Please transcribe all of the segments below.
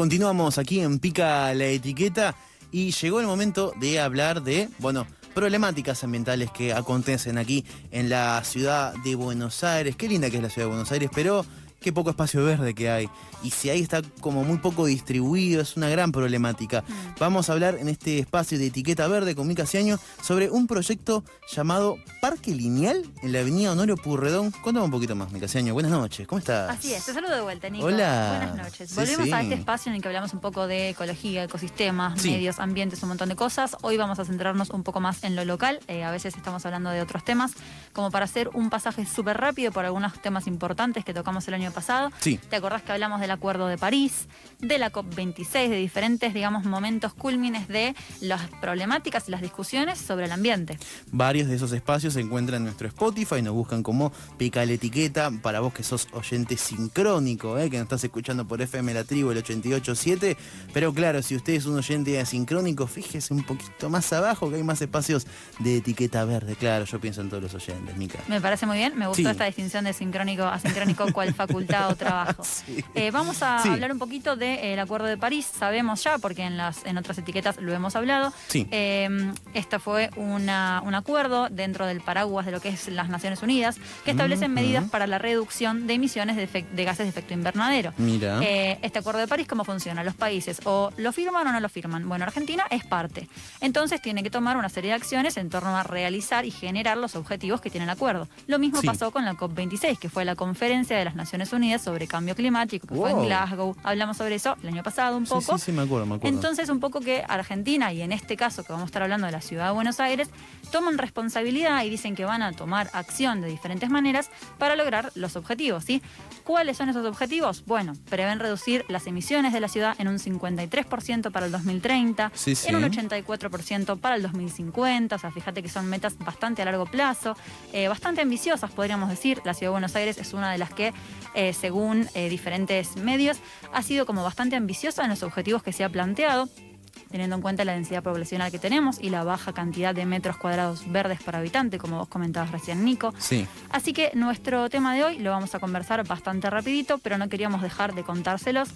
Continuamos aquí en Pica la Etiqueta y llegó el momento de hablar de, bueno, problemáticas ambientales que acontecen aquí en la ciudad de Buenos Aires. Qué linda que es la ciudad de Buenos Aires, pero qué poco espacio verde que hay. Y si ahí está como muy poco distribuido, es una gran problemática. Mm. Vamos a hablar en este espacio de etiqueta verde con Mica Ciaño sobre un proyecto llamado Parque Lineal en la avenida Honorio Purredón. Cuéntame un poquito más, Mica Ciaño. Buenas noches, ¿cómo estás? Así es, te saludo de vuelta, Nico. Hola. Buenas noches. Sí, Volvemos sí. a este espacio en el que hablamos un poco de ecología, ecosistemas, Sí. medios, ambientes, un montón de cosas. Hoy vamos a centrarnos un poco más en lo local. Eh, a veces estamos hablando de otros temas, como para hacer un pasaje súper rápido por algunos temas importantes que tocamos el año pasado. Sí. ¿Te acordás que hablamos del Acuerdo de París, de la COP26, de diferentes, digamos, momentos cúlmines de las problemáticas y las discusiones sobre el ambiente? Varios de esos espacios se encuentran en nuestro Spotify, nos buscan como Pica la Etiqueta, para vos que sos oyente sincrónico, ¿eh? que nos estás escuchando por FM La Tribu, el 88.7, pero claro, si usted es un oyente asincrónico, fíjese un poquito más abajo que hay más espacios de etiqueta verde, claro, yo pienso en todos los oyentes, Mica. Me parece muy bien, me gustó Sí. esta distinción de sincrónico a sincrónico, cual facultad trabajo. Sí. Eh, vamos a Sí. hablar un poquito del Acuerdo de París, sabemos ya, porque en, las, en otras etiquetas lo hemos hablado. Sí. Eh, este fue una- un acuerdo dentro del paraguas de lo que es las Naciones Unidas, que establecen Ujú. medidas para la reducción de emisiones de, de gases de efecto invernadero. Mira. Eh, este acuerdo de París, ¿cómo funciona? Los países o lo firman o no lo firman. Bueno, Argentina es parte. Entonces tiene que tomar una serie de acciones en torno a realizar y generar los objetivos que tiene el acuerdo. Lo mismo pasó con la COP26, que fue la conferencia de las Naciones Unidas sobre cambio climático, que fue en. Glasgow. Hablamos sobre eso el año pasado un Sí, poco. sí, sí, me acuerdo, me acuerdo. Entonces, un poco que Argentina, y en este caso que vamos a estar hablando de la ciudad de Buenos Aires, toman responsabilidad y dicen que van a tomar acción de diferentes maneras para lograr los objetivos. ¿sí? ¿Cuáles son esos objetivos? Bueno, prevén reducir las emisiones de la ciudad en un 53% para el 2030, Sí, sí. en un 84% para el 2050. O sea, fíjate que son metas bastante a largo plazo, eh, bastante ambiciosas, podríamos decir. La ciudad de Buenos Aires es una de las que, eh, según eh, diferentes medios, ha sido como bastante ambiciosa en los objetivos que se ha planteado teniendo en cuenta la densidad poblacional que tenemos y la baja cantidad de metros cuadrados verdes por habitante, como vos comentabas recién, Nico. Sí. Así que nuestro tema de hoy lo vamos a conversar bastante rapidito, pero no queríamos dejar de contárselos.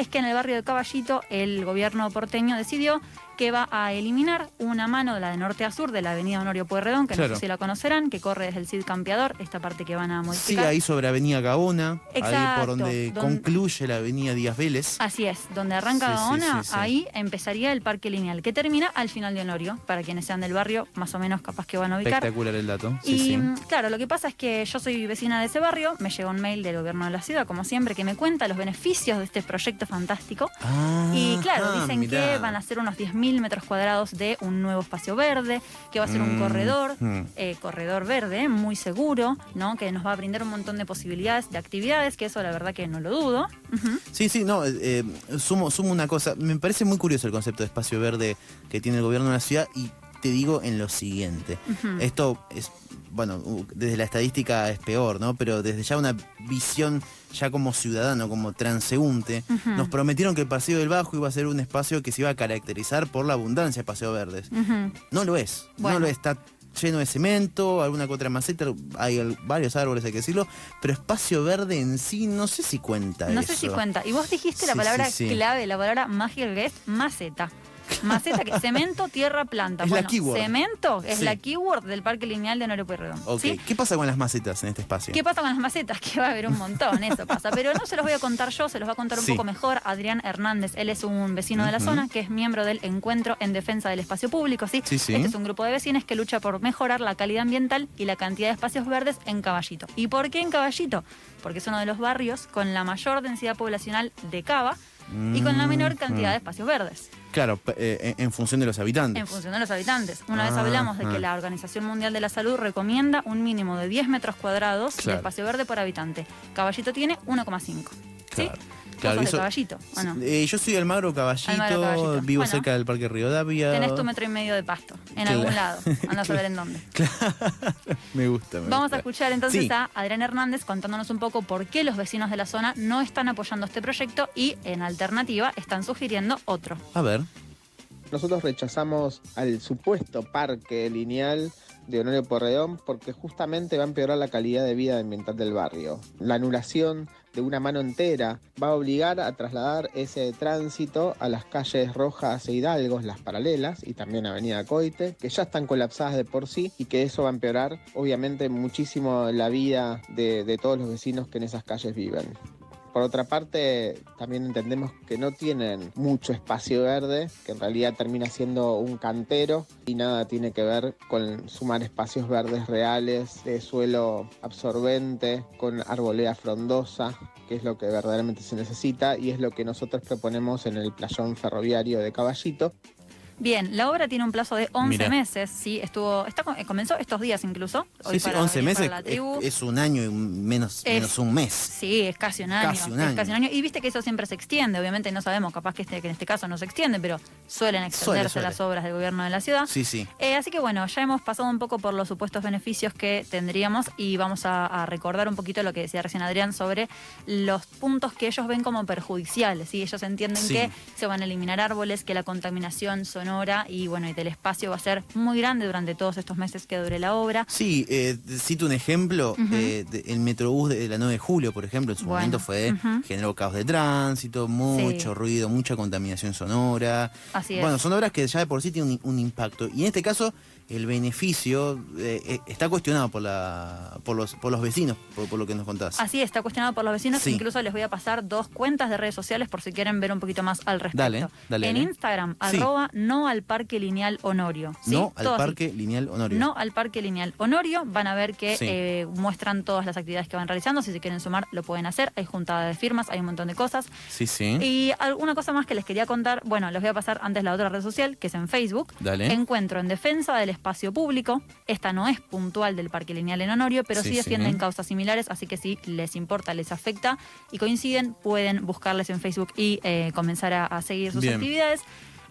Es que en el barrio de Caballito el gobierno porteño decidió que va a eliminar una mano de la de norte a sur de la avenida Honorio Pueyrredón, que no sé si la conocerán, que corre desde el Cid Campeador, esta parte que van a Sí, modificar. ahí sobre Avenida Gaona, ahí por donde don- concluye la Avenida Díaz Vélez. Así es, donde arranca Sí, sí, Gaona, sí, sí. ahí empezaría el parque lineal, que termina al final de Honorio, para quienes sean del barrio, más o menos capaz que van a ubicar. Espectacular el dato. Sí, y sí. mm, claro, lo que pasa es que yo soy vecina de ese barrio, me llegó un mail del gobierno de la ciudad, como siempre, que me cuenta los beneficios de este proyecto fantástico. Y claro, Ah, dicen mirá. que van a ser unos 10.000 metros cuadrados de un nuevo espacio verde, que va a ser un Mm, corredor, mm. eh, corredor verde, muy seguro, ¿no? Que nos va a brindar un montón de posibilidades de actividades, que eso la verdad que no lo dudo. Sí, sí, no, eh, eh, sumo, sumo una cosa. Me parece muy curioso el concepto de espacio verde que tiene el gobierno de la ciudad y te digo en lo siguiente. Esto es, bueno, desde la estadística es peor, ¿no? Pero desde ya una visión ya como ciudadano, como transeúnte, nos prometieron que el Paseo del Bajo iba a ser un espacio que se iba a caracterizar por la abundancia de paseos verdes. No lo es. Bueno. No lo es. Está lleno de cemento, alguna que otra maceta, hay varios árboles, hay que decirlo, pero espacio verde en sí no sé si cuenta No eso. sé si cuenta. Y vos dijiste la palabra sí, sí. clave, la palabra mágica que es maceta. Maceta, que cemento, tierra, planta. Es la bueno, keyword. cemento es Sí. la keyword del Parque Lineal de Honorio Pueyrredón. Ok, ¿sí? ¿qué pasa con las macetas en este espacio? ¿Qué pasa con las macetas? Que va a haber un montón, eso pasa. Pero no se los voy a contar yo, se los va a contar un Sí. poco mejor Adrián Hernández. Él es un vecino de la zona, que es miembro del Encuentro en Defensa del Espacio Público. ¿sí? Sí, sí. Este es un grupo de vecinos que lucha por mejorar la calidad ambiental y la cantidad de espacios verdes en Caballito. ¿Y por qué en Caballito? Porque es uno de los barrios con la mayor densidad poblacional de Cava y con la menor cantidad de espacios verdes. Claro, eh, en en función de los habitantes. En función de los habitantes. Una vez Ah, hablamos de que ah. la Organización Mundial de la Salud recomienda un mínimo de 10 metros cuadrados Claro. de espacio verde por habitante. Caballito tiene 1,5. ¿Sí? Claro. ¿Vos Claro, sos de eso- Caballito o no? Eh, yo soy Almagro Caballito, Almagro Caballito. vivo Bueno. cerca del Parque Rivadavia. Tenés tu metro y medio de pasto, en Claro. algún lado. Anda a saber en dónde. me gusta. me Vamos gusta. a escuchar entonces Sí. a Adrián Hernández contándonos un poco por qué los vecinos de la zona no están apoyando este proyecto y, en alternativa, están sugiriendo otro. A ver. Nosotros rechazamos al supuesto parque lineal de Honorio Porredón porque justamente va a empeorar la calidad de vida ambiental del barrio. La anulación de una mano entera va a obligar a trasladar ese tránsito a las calles Rojas e Hidalgos, las paralelas, y también Avenida Coite, que ya están colapsadas de por sí y que eso va a empeorar obviamente muchísimo la vida de, de todos los vecinos que en esas calles viven. Por otra parte, también entendemos que no tienen mucho espacio verde, que en realidad termina siendo un cantero y nada tiene que ver con sumar espacios verdes reales, de suelo absorbente, con arboleda frondosa, que es lo que verdaderamente se necesita y es lo que nosotros proponemos en el playón ferroviario de Caballito. Bien, la obra tiene un plazo de 11 Mirá. meses, sí, estuvo, está, comenzó estos días incluso. Sí, sí, 11 meses es, es, un año y menos, es, menos un mes. Sí, es casi un año. Casi un año. casi un año. Y viste que eso siempre se extiende, obviamente no sabemos, capaz que, este, que en este caso no se extiende, pero suelen extenderse suele, suele. las obras del gobierno de la ciudad. Sí, sí. Eh, así que bueno, ya hemos pasado un poco por los supuestos beneficios que tendríamos y vamos a, a, recordar un poquito lo que decía recién Adrián sobre los puntos que ellos ven como perjudiciales. ¿sí? Ellos entienden sí. que se van a eliminar árboles, que la contaminación sonora y bueno, y del espacio va a ser muy grande durante todos estos meses que dure la obra. Sí, eh, cito un ejemplo, uh -huh. eh, de, el Metrobús de la 9 de julio, por ejemplo, en su bueno, momento fue, uh -huh. generó caos de tránsito, mucho sí. ruido, mucha contaminación sonora. Así es. Bueno, son obras que ya de por sí tienen un, un impacto. Y en este caso, el beneficio eh, eh, está cuestionado por, la, por, los, por los vecinos, por, por, lo que nos contás. Así está cuestionado por los vecinos. Sí. Incluso les voy a pasar dos cuentas de redes sociales por si quieren ver un poquito más al respecto. Dale, dale. En. Instagram, sí. arroba no al parque lineal Honorio. ¿sí? No al Todo parque así. lineal Honorio. No al parque lineal Honorio. Van a ver que eh, muestran todas las actividades que van realizando. Si se quieren sumar, lo pueden hacer. Hay juntada de firmas, hay un montón de cosas. Sí, sí. Y alguna cosa más que les quería contar. Bueno, les voy a pasar antes la otra red social, que es en Facebook. Dale. Encuentro en defensa del espacio público esta no es puntual del Parque Lineal en Honorio, pero sí, sí defienden sí. causas similares, así que si les importa, les afecta y coinciden, pueden buscarles en Facebook y eh, comenzar a, a, seguir sus Bien. actividades.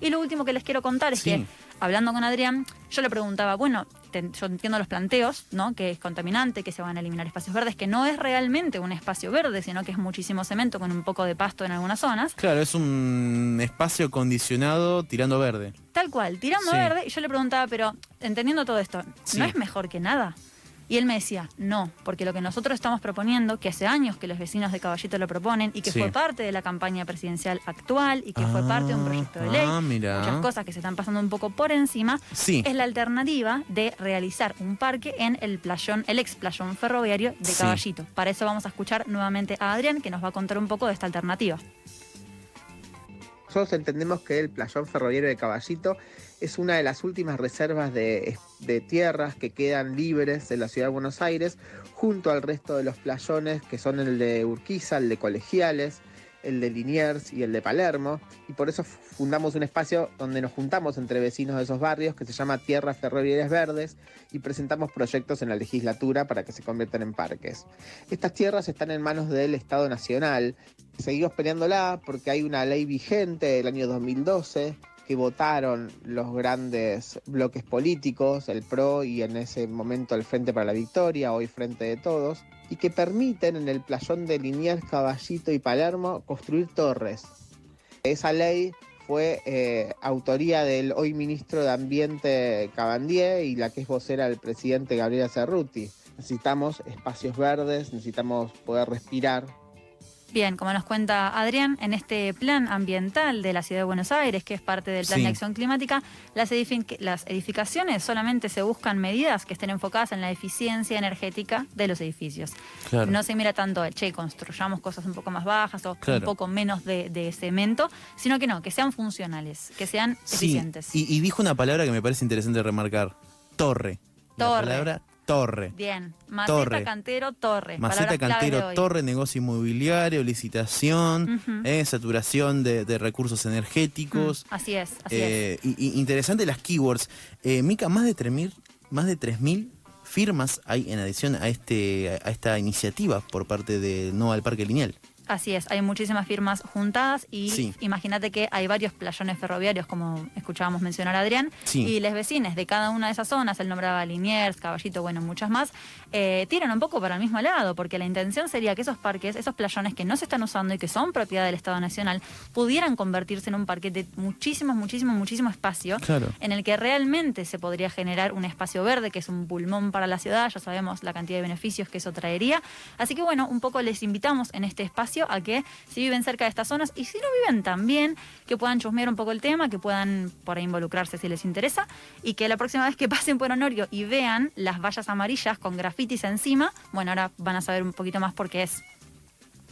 Y lo último que les quiero contar es sí. que, hablando con Adrián, yo le preguntaba, bueno, te, yo entiendo los planteos, ¿no? Que es contaminante, que se van a eliminar espacios verdes, que no es realmente un espacio verde, sino que es muchísimo cemento con un poco de pasto en algunas zonas. Claro, es un espacio condicionado tirando verde. Tal cual, tirando sí. verde. Y yo le preguntaba, pero entendiendo todo esto, ¿no es mejor que nada? Y él me decía, no, porque lo que nosotros estamos proponiendo, que hace años que los vecinos de Caballito lo proponen y que sí. fue parte de la campaña presidencial actual y que ah, fue parte de un proyecto de ley, ah, muchas cosas que se están pasando un poco por encima, sí. es la alternativa de realizar un parque en el playón, el ex playón ferroviario de Caballito. Sí. Para eso vamos a escuchar nuevamente a Adrián, que nos va a contar un poco de esta alternativa. Nosotros entendemos que el playón ferroviario de Caballito es una de las últimas reservas de, de, tierras que quedan libres en la ciudad de Buenos Aires, junto al resto de los playones que son el de Urquiza, el de Colegiales, el de Liniers y el de Palermo, y por eso fundamos un espacio donde nos juntamos entre vecinos de esos barrios que se llama Tierras Ferroviarias Verdes y presentamos proyectos en la legislatura para que se conviertan en parques. Estas tierras están en manos del Estado Nacional, seguimos peleándola porque hay una ley vigente del año 2012 que votaron los grandes bloques políticos, el PRO y en ese momento el Frente para la Victoria, hoy Frente de Todos, y que permiten en el playón de Liniers, Caballito y Palermo construir torres. Esa ley fue eh, autoría del hoy ministro de Ambiente Cabandier y la que es vocera del presidente Gabriela Cerruti. Necesitamos espacios verdes, necesitamos poder respirar, Bien, como nos cuenta Adrián, en este plan ambiental de la Ciudad de Buenos Aires, que es parte del Plan sí. de Acción Climática, las, edific las, edificaciones solamente se buscan medidas que estén enfocadas en la eficiencia energética de los edificios. Claro. No se mira tanto, che, construyamos cosas un poco más bajas o claro. un poco menos de, de, cemento, sino que no, que sean funcionales, que sean sí. eficientes. Y, y, dijo una palabra que me parece interesante remarcar, torre. Torre. La palabra Torre. Bien. Maceta, torre. cantero, torre. Maceta, cantero, torre, negocio inmobiliario, licitación, uh -huh. eh, saturación de, de, recursos energéticos. Mm, así es, así eh, es. Y, interesante las keywords. Eh, Mica, más de 3.000 más de 3.000 firmas hay en adición a, este, a esta iniciativa por parte de No al Parque Lineal. Así es, hay muchísimas firmas juntadas y Sí. imagínate que hay varios playones ferroviarios, como escuchábamos mencionar a Adrián, Sí. y los vecinos de cada una de esas zonas, él nombraba Liniers, Caballito, bueno, muchas más, eh, tiran un poco para el mismo lado, porque la intención sería que esos parques, esos playones que no se están usando y que son propiedad del Estado Nacional, pudieran convertirse en un parque de muchísimo, muchísimo, muchísimo espacio, Claro. en el que realmente se podría generar un espacio verde, que es un pulmón para la ciudad, ya sabemos la cantidad de beneficios que eso traería. Así que bueno, un poco les invitamos en este espacio a que si viven cerca de estas zonas y si no viven también, que puedan chusmear un poco el tema, que puedan por ahí involucrarse si les interesa y que la próxima vez que pasen por Honorio y vean las vallas amarillas con grafitis encima, bueno, ahora van a saber un poquito más por qué es.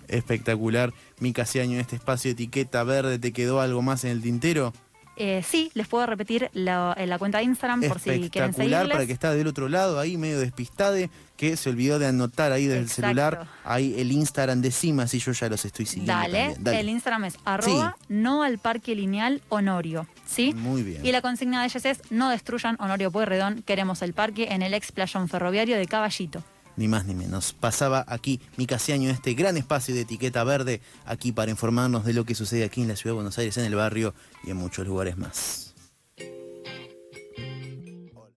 Espectacular. Mi Casiaño en este espacio etiqueta verde, ¿te quedó algo más en el tintero? Eh, sí, les puedo repetir la, en la cuenta de Instagram por si quieren seguirles. para que está del otro lado, ahí medio despistade, que se olvidó de anotar ahí del Exacto. celular, ahí el Instagram de Cima, si yo ya los estoy siguiendo. Dale, también. el Instagram es arroba no al parque lineal Honorio, ¿sí? Muy bien. Y la consigna de ellos es no destruyan Honorio Pueyrredón, queremos el parque en el ex playón ferroviario de Caballito. Ni más ni menos. Pasaba aquí mi Casiaño, este gran espacio de etiqueta verde, aquí para informarnos de lo que sucede aquí en la ciudad de Buenos Aires, en el barrio y en muchos lugares más.